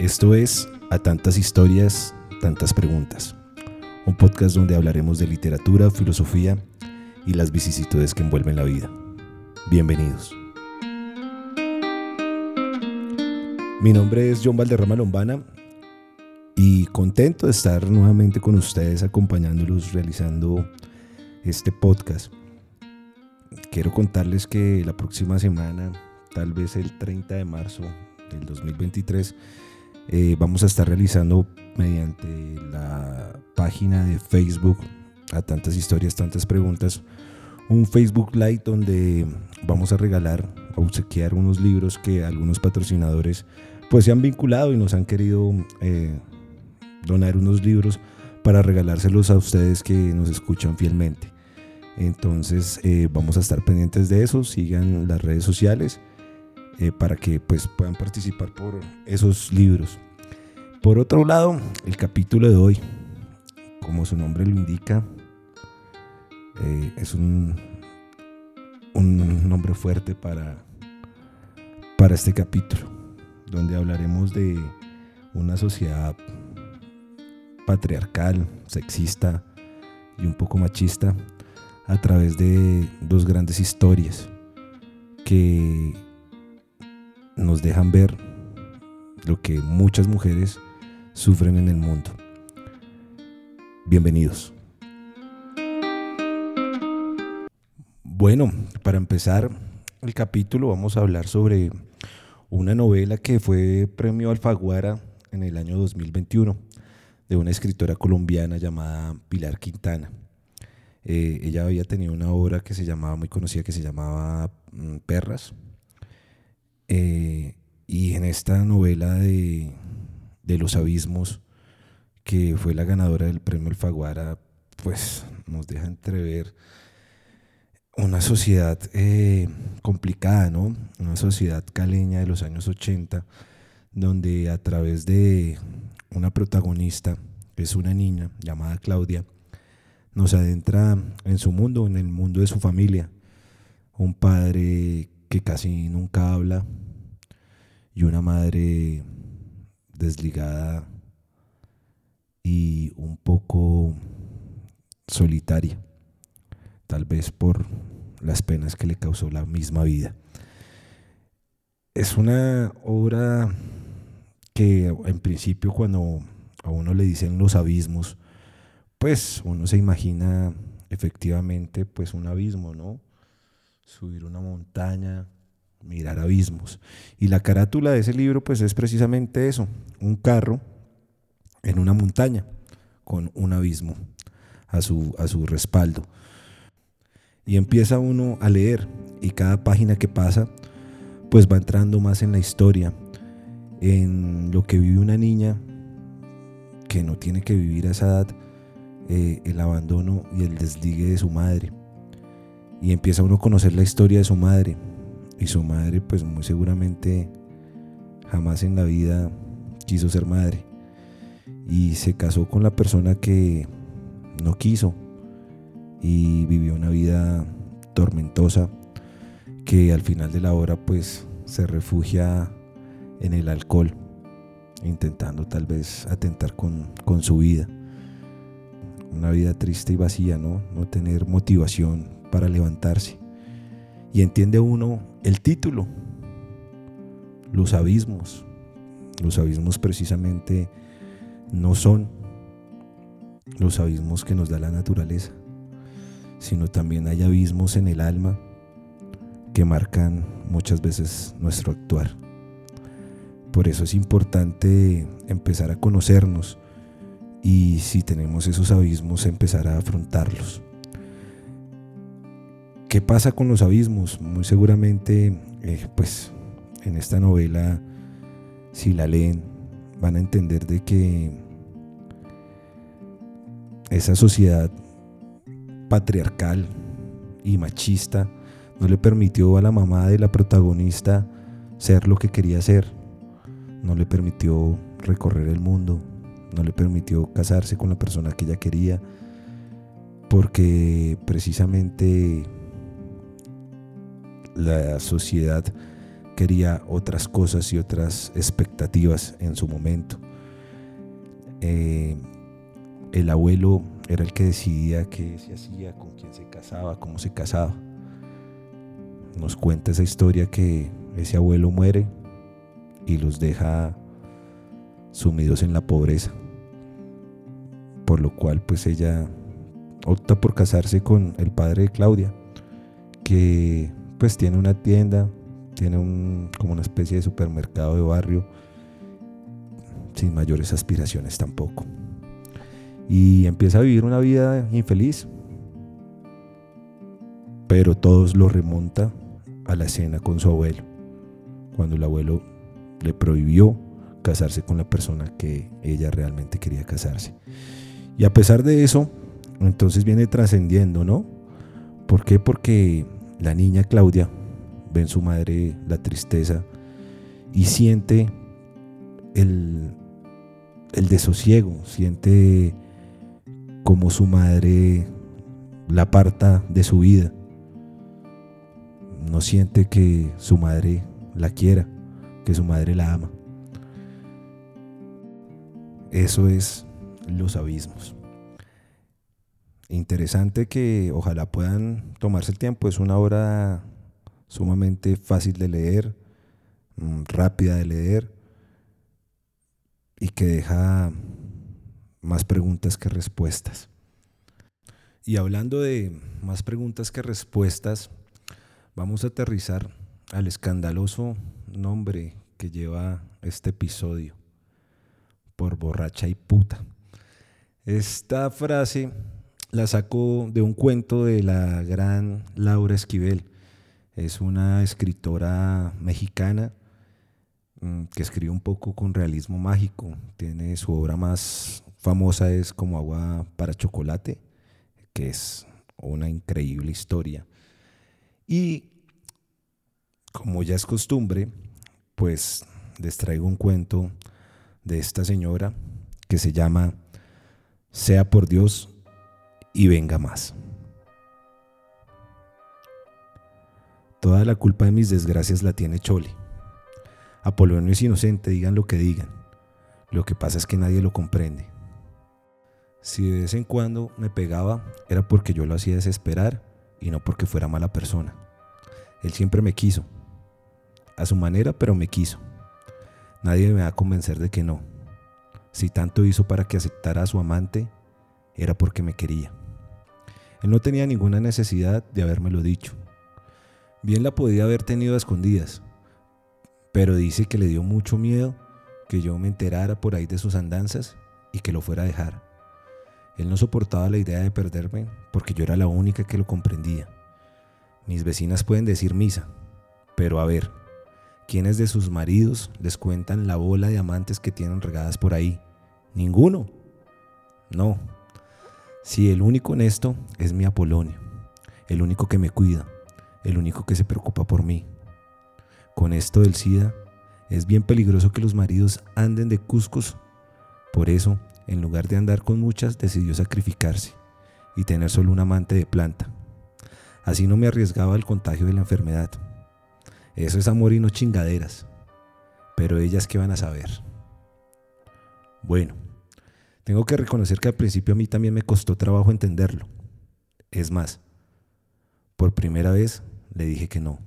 Esto es A tantas historias, tantas preguntas. Un podcast donde hablaremos de literatura, filosofía y las vicisitudes que envuelven la vida. Bienvenidos. Mi nombre es John Valderrama Lombana y contento de estar nuevamente con ustedes acompañándolos realizando este podcast. Quiero contarles que la próxima semana, tal vez el 30 de marzo del 2023, eh, vamos a estar realizando mediante la página de Facebook a tantas historias, tantas preguntas, un Facebook Live donde vamos a regalar, a obsequiar unos libros que algunos patrocinadores pues se han vinculado y nos han querido eh, donar unos libros para regalárselos a ustedes que nos escuchan fielmente. Entonces eh, vamos a estar pendientes de eso, sigan las redes sociales eh, para que pues, puedan participar por esos libros. Por otro lado, el capítulo de hoy, como su nombre lo indica, eh, es un, un nombre fuerte para, para este capítulo, donde hablaremos de una sociedad patriarcal, sexista y un poco machista a través de dos grandes historias que nos dejan ver lo que muchas mujeres sufren en el mundo. Bienvenidos. Bueno, para empezar el capítulo vamos a hablar sobre una novela que fue premio Alfaguara en el año 2021 de una escritora colombiana llamada Pilar Quintana. Eh, ella había tenido una obra que se llamaba, muy conocida, que se llamaba mm, Perras, eh, y en esta novela de, los abismos, que fue la ganadora del premio Alfaguara, pues nos deja entrever una sociedad eh, complicada, ¿no? Una sociedad caleña de los años 80, donde a través de una protagonista, que es una niña llamada Claudia, nos adentra en su mundo, en el mundo de su familia. Un padre que casi nunca habla y una madre desligada y un poco solitaria, tal vez por las penas que le causó la misma vida. Es una obra que en principio cuando a uno le dicen los abismos, pues uno se imagina efectivamente pues un abismo, ¿no? Subir una montaña, mirar abismos. Y la carátula de ese libro pues es precisamente eso, un carro en una montaña con un abismo a su, a su respaldo. Y empieza uno a leer y cada página que pasa pues va entrando más en la historia, en lo que vive una niña que no tiene que vivir a esa edad eh, el abandono y el desligue de su madre. Y empieza uno a conocer la historia de su madre. Y su madre, pues muy seguramente jamás en la vida quiso ser madre. Y se casó con la persona que no quiso. Y vivió una vida tormentosa que al final de la hora pues se refugia en el alcohol, intentando tal vez atentar con, con su vida una vida triste y vacía, ¿no? No tener motivación para levantarse. Y entiende uno el título, los abismos. Los abismos precisamente no son los abismos que nos da la naturaleza, sino también hay abismos en el alma que marcan muchas veces nuestro actuar. Por eso es importante empezar a conocernos, y si tenemos esos abismos empezar a afrontarlos. ¿Qué pasa con los abismos? Muy seguramente, eh, pues en esta novela, si la leen, van a entender de que esa sociedad patriarcal y machista no le permitió a la mamá de la protagonista ser lo que quería ser, no le permitió recorrer el mundo, no le permitió casarse con la persona que ella quería, porque precisamente la sociedad quería otras cosas y otras expectativas en su momento. Eh, el abuelo era el que decidía qué se hacía, con quién se casaba, cómo se casaba. Nos cuenta esa historia que ese abuelo muere y los deja sumidos en la pobreza. Por lo cual pues ella opta por casarse con el padre de Claudia, que pues tiene una tienda, tiene un, como una especie de supermercado de barrio, sin mayores aspiraciones tampoco. Y empieza a vivir una vida infeliz, pero todos lo remonta a la escena con su abuelo, cuando el abuelo le prohibió casarse con la persona que ella realmente quería casarse. Y a pesar de eso, entonces viene trascendiendo, ¿no? ¿Por qué? Porque la niña Claudia ve en su madre la tristeza y siente el, el desosiego, siente como su madre la aparta de su vida. No siente que su madre la quiera, que su madre la ama. Eso es los abismos. Interesante que ojalá puedan tomarse el tiempo. Es una obra sumamente fácil de leer, mm, rápida de leer y que deja más preguntas que respuestas. Y hablando de más preguntas que respuestas, vamos a aterrizar al escandaloso nombre que lleva este episodio, por borracha y puta. Esta frase la saco de un cuento de la gran Laura Esquivel. Es una escritora mexicana mm, que escribe un poco con realismo mágico. Tiene su obra más famosa es como agua para chocolate, que es una increíble historia. Y como ya es costumbre, pues les traigo un cuento de esta señora que se llama Sea por Dios y venga más. Toda la culpa de mis desgracias la tiene Chole. Apolonio es inocente, digan lo que digan. Lo que pasa es que nadie lo comprende. Si de vez en cuando me pegaba, era porque yo lo hacía desesperar y no porque fuera mala persona. Él siempre me quiso. A su manera, pero me quiso. Nadie me va a convencer de que no. Si tanto hizo para que aceptara a su amante, era porque me quería. Él no tenía ninguna necesidad de habérmelo dicho. Bien la podía haber tenido a escondidas, pero dice que le dio mucho miedo que yo me enterara por ahí de sus andanzas y que lo fuera a dejar. Él no soportaba la idea de perderme porque yo era la única que lo comprendía. Mis vecinas pueden decir misa, pero a ver, ¿quiénes de sus maridos les cuentan la bola de amantes que tienen regadas por ahí? Ninguno. No, si el único honesto es mi Apolonio, el único que me cuida, el único que se preocupa por mí. Con esto del SIDA, es bien peligroso que los maridos anden de cuscos. Por eso, en lugar de andar con muchas, decidió sacrificarse y tener solo un amante de planta. Así no me arriesgaba al contagio de la enfermedad. Eso es amor y no chingaderas. Pero ellas qué van a saber. Bueno, tengo que reconocer que al principio a mí también me costó trabajo entenderlo. Es más, por primera vez le dije que no.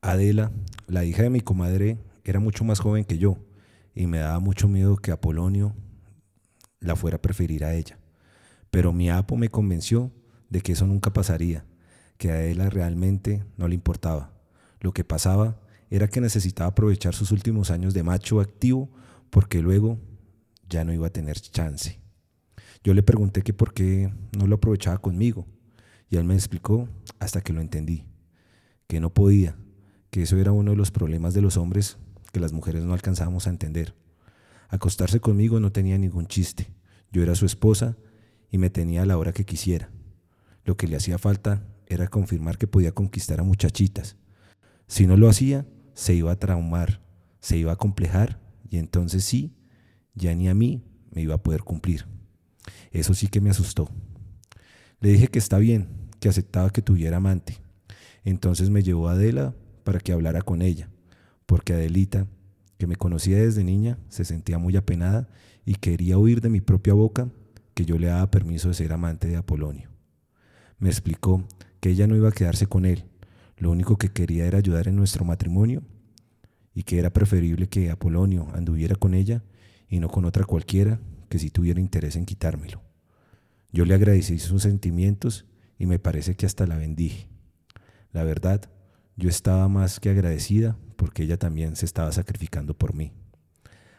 Adela, la hija de mi comadre, era mucho más joven que yo y me daba mucho miedo que Apolonio la fuera a preferir a ella. Pero mi apo me convenció de que eso nunca pasaría, que a Adela realmente no le importaba. Lo que pasaba era que necesitaba aprovechar sus últimos años de macho activo porque luego ya no iba a tener chance. Yo le pregunté que por qué no lo aprovechaba conmigo y él me explicó hasta que lo entendí, que no podía, que eso era uno de los problemas de los hombres que las mujeres no alcanzábamos a entender. Acostarse conmigo no tenía ningún chiste, yo era su esposa y me tenía a la hora que quisiera. Lo que le hacía falta era confirmar que podía conquistar a muchachitas. Si no lo hacía, se iba a traumar, se iba a complejar y entonces sí, ya ni a mí me iba a poder cumplir. Eso sí que me asustó. Le dije que está bien, que aceptaba que tuviera amante. Entonces me llevó a Adela para que hablara con ella, porque Adelita, que me conocía desde niña, se sentía muy apenada y quería oír de mi propia boca que yo le daba permiso de ser amante de Apolonio. Me explicó que ella no iba a quedarse con él, lo único que quería era ayudar en nuestro matrimonio y que era preferible que Apolonio anduviera con ella y no con otra cualquiera que si tuviera interés en quitármelo. Yo le agradecí sus sentimientos y me parece que hasta la bendije. La verdad, yo estaba más que agradecida porque ella también se estaba sacrificando por mí.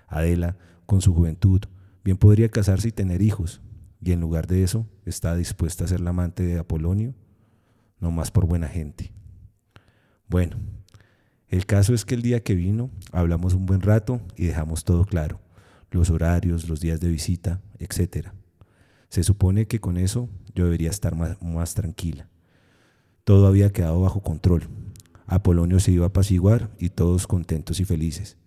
Adela, con su juventud, bien podría casarse y tener hijos, y en lugar de eso está dispuesta a ser la amante de Apolonio, no más por buena gente. Bueno, el caso es que el día que vino hablamos un buen rato y dejamos todo claro, los horarios, los días de visita, etc. Se supone que con eso yo debería estar más, tranquila. Todo había quedado bajo control. Apolonio se iba a apaciguar y todos contentos y felices.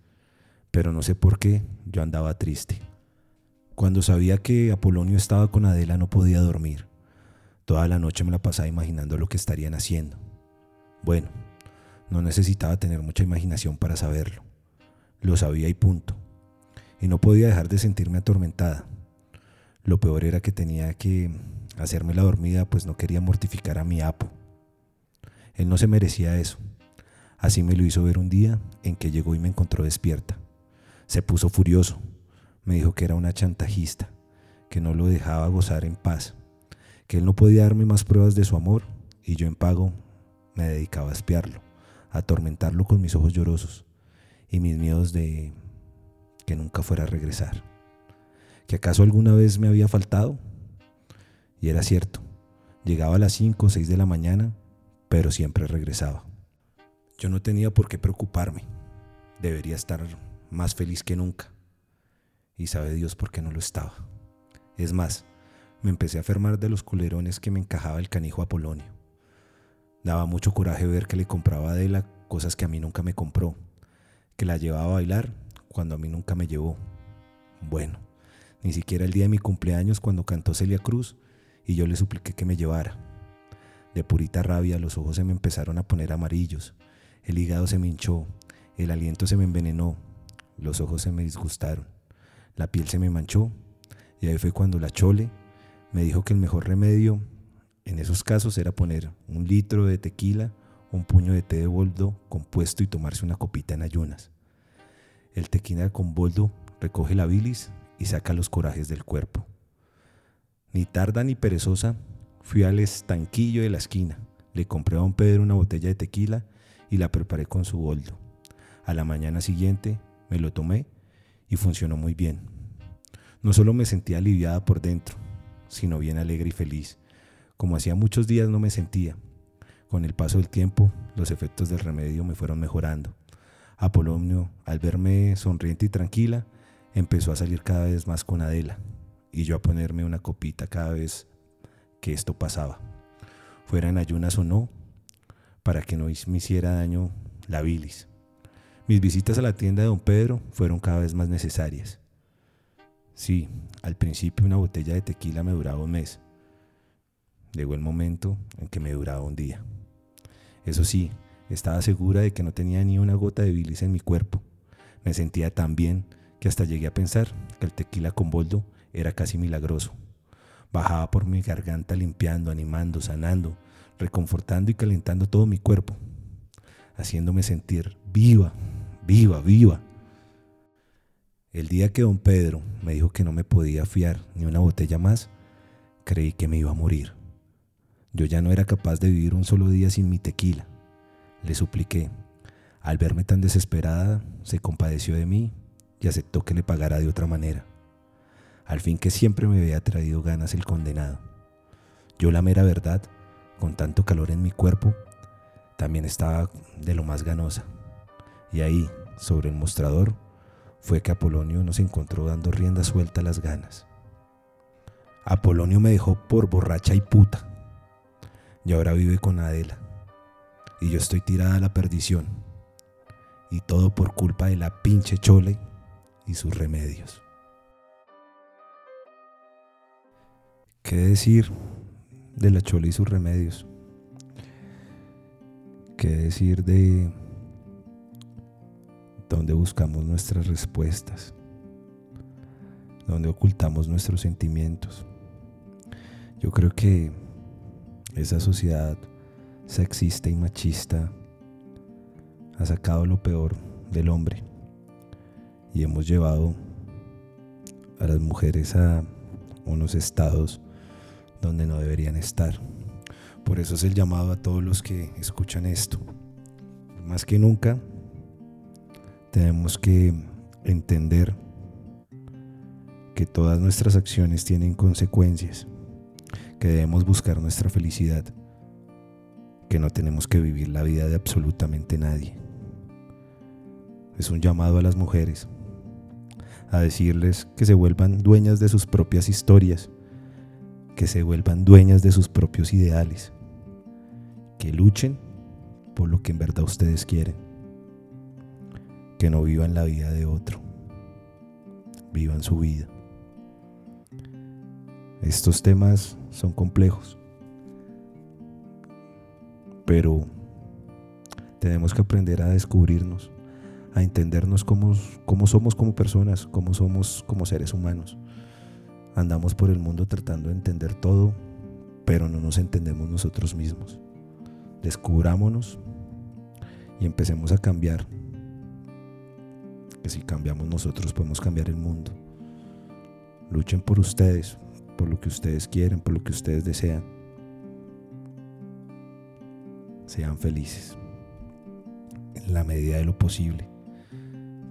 Pero no sé por qué yo andaba triste. Cuando sabía que Apolonio estaba con Adela no podía dormir. Toda la noche me la pasaba imaginando lo que estarían haciendo. Bueno, no necesitaba tener mucha imaginación para saberlo. Lo sabía y punto. Y no podía dejar de sentirme atormentada. Lo peor era que tenía que hacerme la dormida pues no quería mortificar a mi apo. Él no se merecía eso. Así me lo hizo ver un día en que llegó y me encontró despierta. Se puso furioso, me dijo que era una chantajista, que no lo dejaba gozar en paz, que él no podía darme más pruebas de su amor y yo en pago me dedicaba a espiarlo, a atormentarlo con mis ojos llorosos y mis miedos de que nunca fuera a regresar. ¿Que acaso alguna vez me había faltado? Y era cierto, llegaba a las 5 o 6 de la mañana, pero siempre regresaba. Yo no tenía por qué preocuparme, debería estar más feliz que nunca y sabe Dios por qué no lo estaba. Es más, me empecé a enfermar de los culerones que me encajaba el canijo Apolonio. Daba mucho coraje ver que le compraba a Adela cosas que a mí nunca me compró, que la llevaba a bailar cuando a mí nunca me llevó. Bueno, ni siquiera el día de mi cumpleaños cuando cantó Celia Cruz y yo le supliqué que me llevara. De purita rabia los ojos se me empezaron a poner amarillos, el hígado se me hinchó, el aliento se me envenenó, los ojos se me disgustaron. La piel se me manchó y ahí fue cuando la chole me dijo que el mejor remedio en esos casos era poner un litro de tequila, un puño de té de boldo compuesto y tomarse una copita en ayunas. El tequila con boldo recoge la bilis y saca los corajes del cuerpo. Ni tarda ni perezosa, fui al estanquillo de la esquina, le compré a don Pedro una botella de tequila y la preparé con su boldo. A la mañana siguiente me lo tomé y funcionó muy bien. No solo me sentía aliviada por dentro, sino bien alegre y feliz, como hacía muchos días no me sentía. Con el paso del tiempo, los efectos del remedio me fueron mejorando. Apolonio, al verme sonriente y tranquila, empezó a salir cada vez más con Adela, y yo a ponerme una copita cada vez que esto pasaba, fuera en ayunas o no, para que no me hiciera daño la bilis. Mis visitas a la tienda de don Pedro fueron cada vez más necesarias. Sí, al principio una botella de tequila me duraba un mes. Llegó el momento en que me duraba un día. Eso sí, estaba segura de que no tenía ni una gota de bilis en mi cuerpo. Me sentía tan bien que hasta llegué a pensar que el tequila con boldo era casi milagroso. Bajaba por mi garganta limpiando, animando, sanando, reconfortando y calentando todo mi cuerpo, haciéndome sentir viva, viva, viva. El día que don Pedro me dijo que no me podía fiar ni una botella más, creí que me iba a morir. Yo ya no era capaz de vivir un solo día sin mi tequila. Le supliqué. Al verme tan desesperada, se compadeció de mí y aceptó que le pagara de otra manera. Al fin que siempre me había traído ganas el condenado. Yo la mera verdad, con tanto calor en mi cuerpo, también estaba de lo más ganosa. Y ahí, sobre el mostrador, fue que Apolonio nos encontró dando rienda suelta a las ganas. Apolonio me dejó por borracha y puta. Y ahora vive con Adela. Y yo estoy tirada a la perdición. Y todo por culpa de la pinche chole y sus remedios. ¿Qué decir de la chole y sus remedios? ¿Qué decir de donde buscamos nuestras respuestas, donde ocultamos nuestros sentimientos. Yo creo que esa sociedad sexista y machista ha sacado lo peor del hombre y hemos llevado a las mujeres a unos estados donde no deberían estar. Por eso es el llamado a todos los que escuchan esto. Más que nunca, tenemos que entender que todas nuestras acciones tienen consecuencias, que debemos buscar nuestra felicidad, que no tenemos que vivir la vida de absolutamente nadie. Es un llamado a las mujeres a decirles que se vuelvan dueñas de sus propias historias, que se vuelvan dueñas de sus propios ideales, que luchen por lo que en verdad ustedes quieren, que no vivan la vida de otro, vivan su vida. Estos temas son complejos, pero tenemos que aprender a descubrirnos a entendernos cómo, somos como personas, cómo somos como seres humanos. Andamos por el mundo tratando de entender todo, pero no nos entendemos nosotros mismos. Descubrámonos y empecemos a cambiar. Que si cambiamos nosotros podemos cambiar el mundo. Luchen por ustedes, por lo que ustedes quieren, por lo que ustedes desean. Sean felices en la medida de lo posible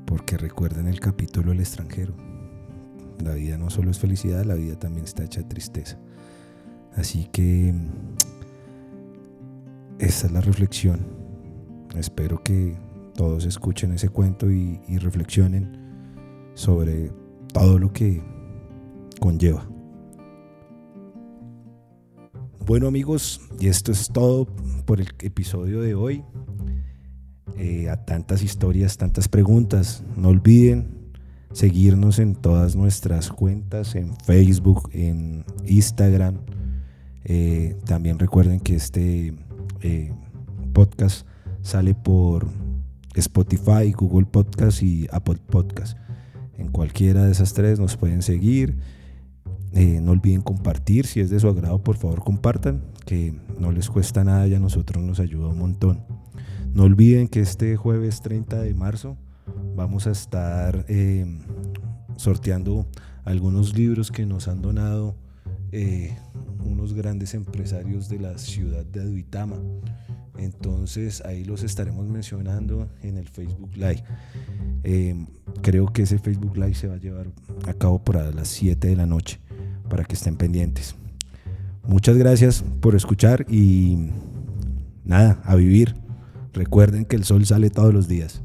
porque recuerden el capítulo El extranjero. La vida no solo es felicidad, la vida también está hecha de tristeza. Así que esa es la reflexión. Espero que todos escuchen ese cuento y, y reflexionen sobre todo lo que conlleva. Bueno amigos, y esto es todo por el episodio de hoy. Eh, a tantas historias, tantas preguntas. No olviden seguirnos en todas nuestras cuentas, en Facebook, en Instagram. Eh, también recuerden que este eh, podcast sale por Spotify, Google Podcast y Apple Podcast. En cualquiera de esas tres nos pueden seguir. No olviden compartir, si es de su agrado, por favor compartan, que no les cuesta nada y a nosotros nos ayuda un montón. No olviden que este jueves 30 de marzo vamos a estar eh, sorteando algunos libros que nos han donado eh, unos grandes empresarios de la ciudad de Aduitama. Entonces ahí los estaremos mencionando en el Facebook Live. Eh, creo que ese Facebook Live se va a llevar a cabo por a las 7 de la noche para que estén pendientes. Muchas gracias por escuchar y nada, a vivir. Recuerden que el sol sale todos los días.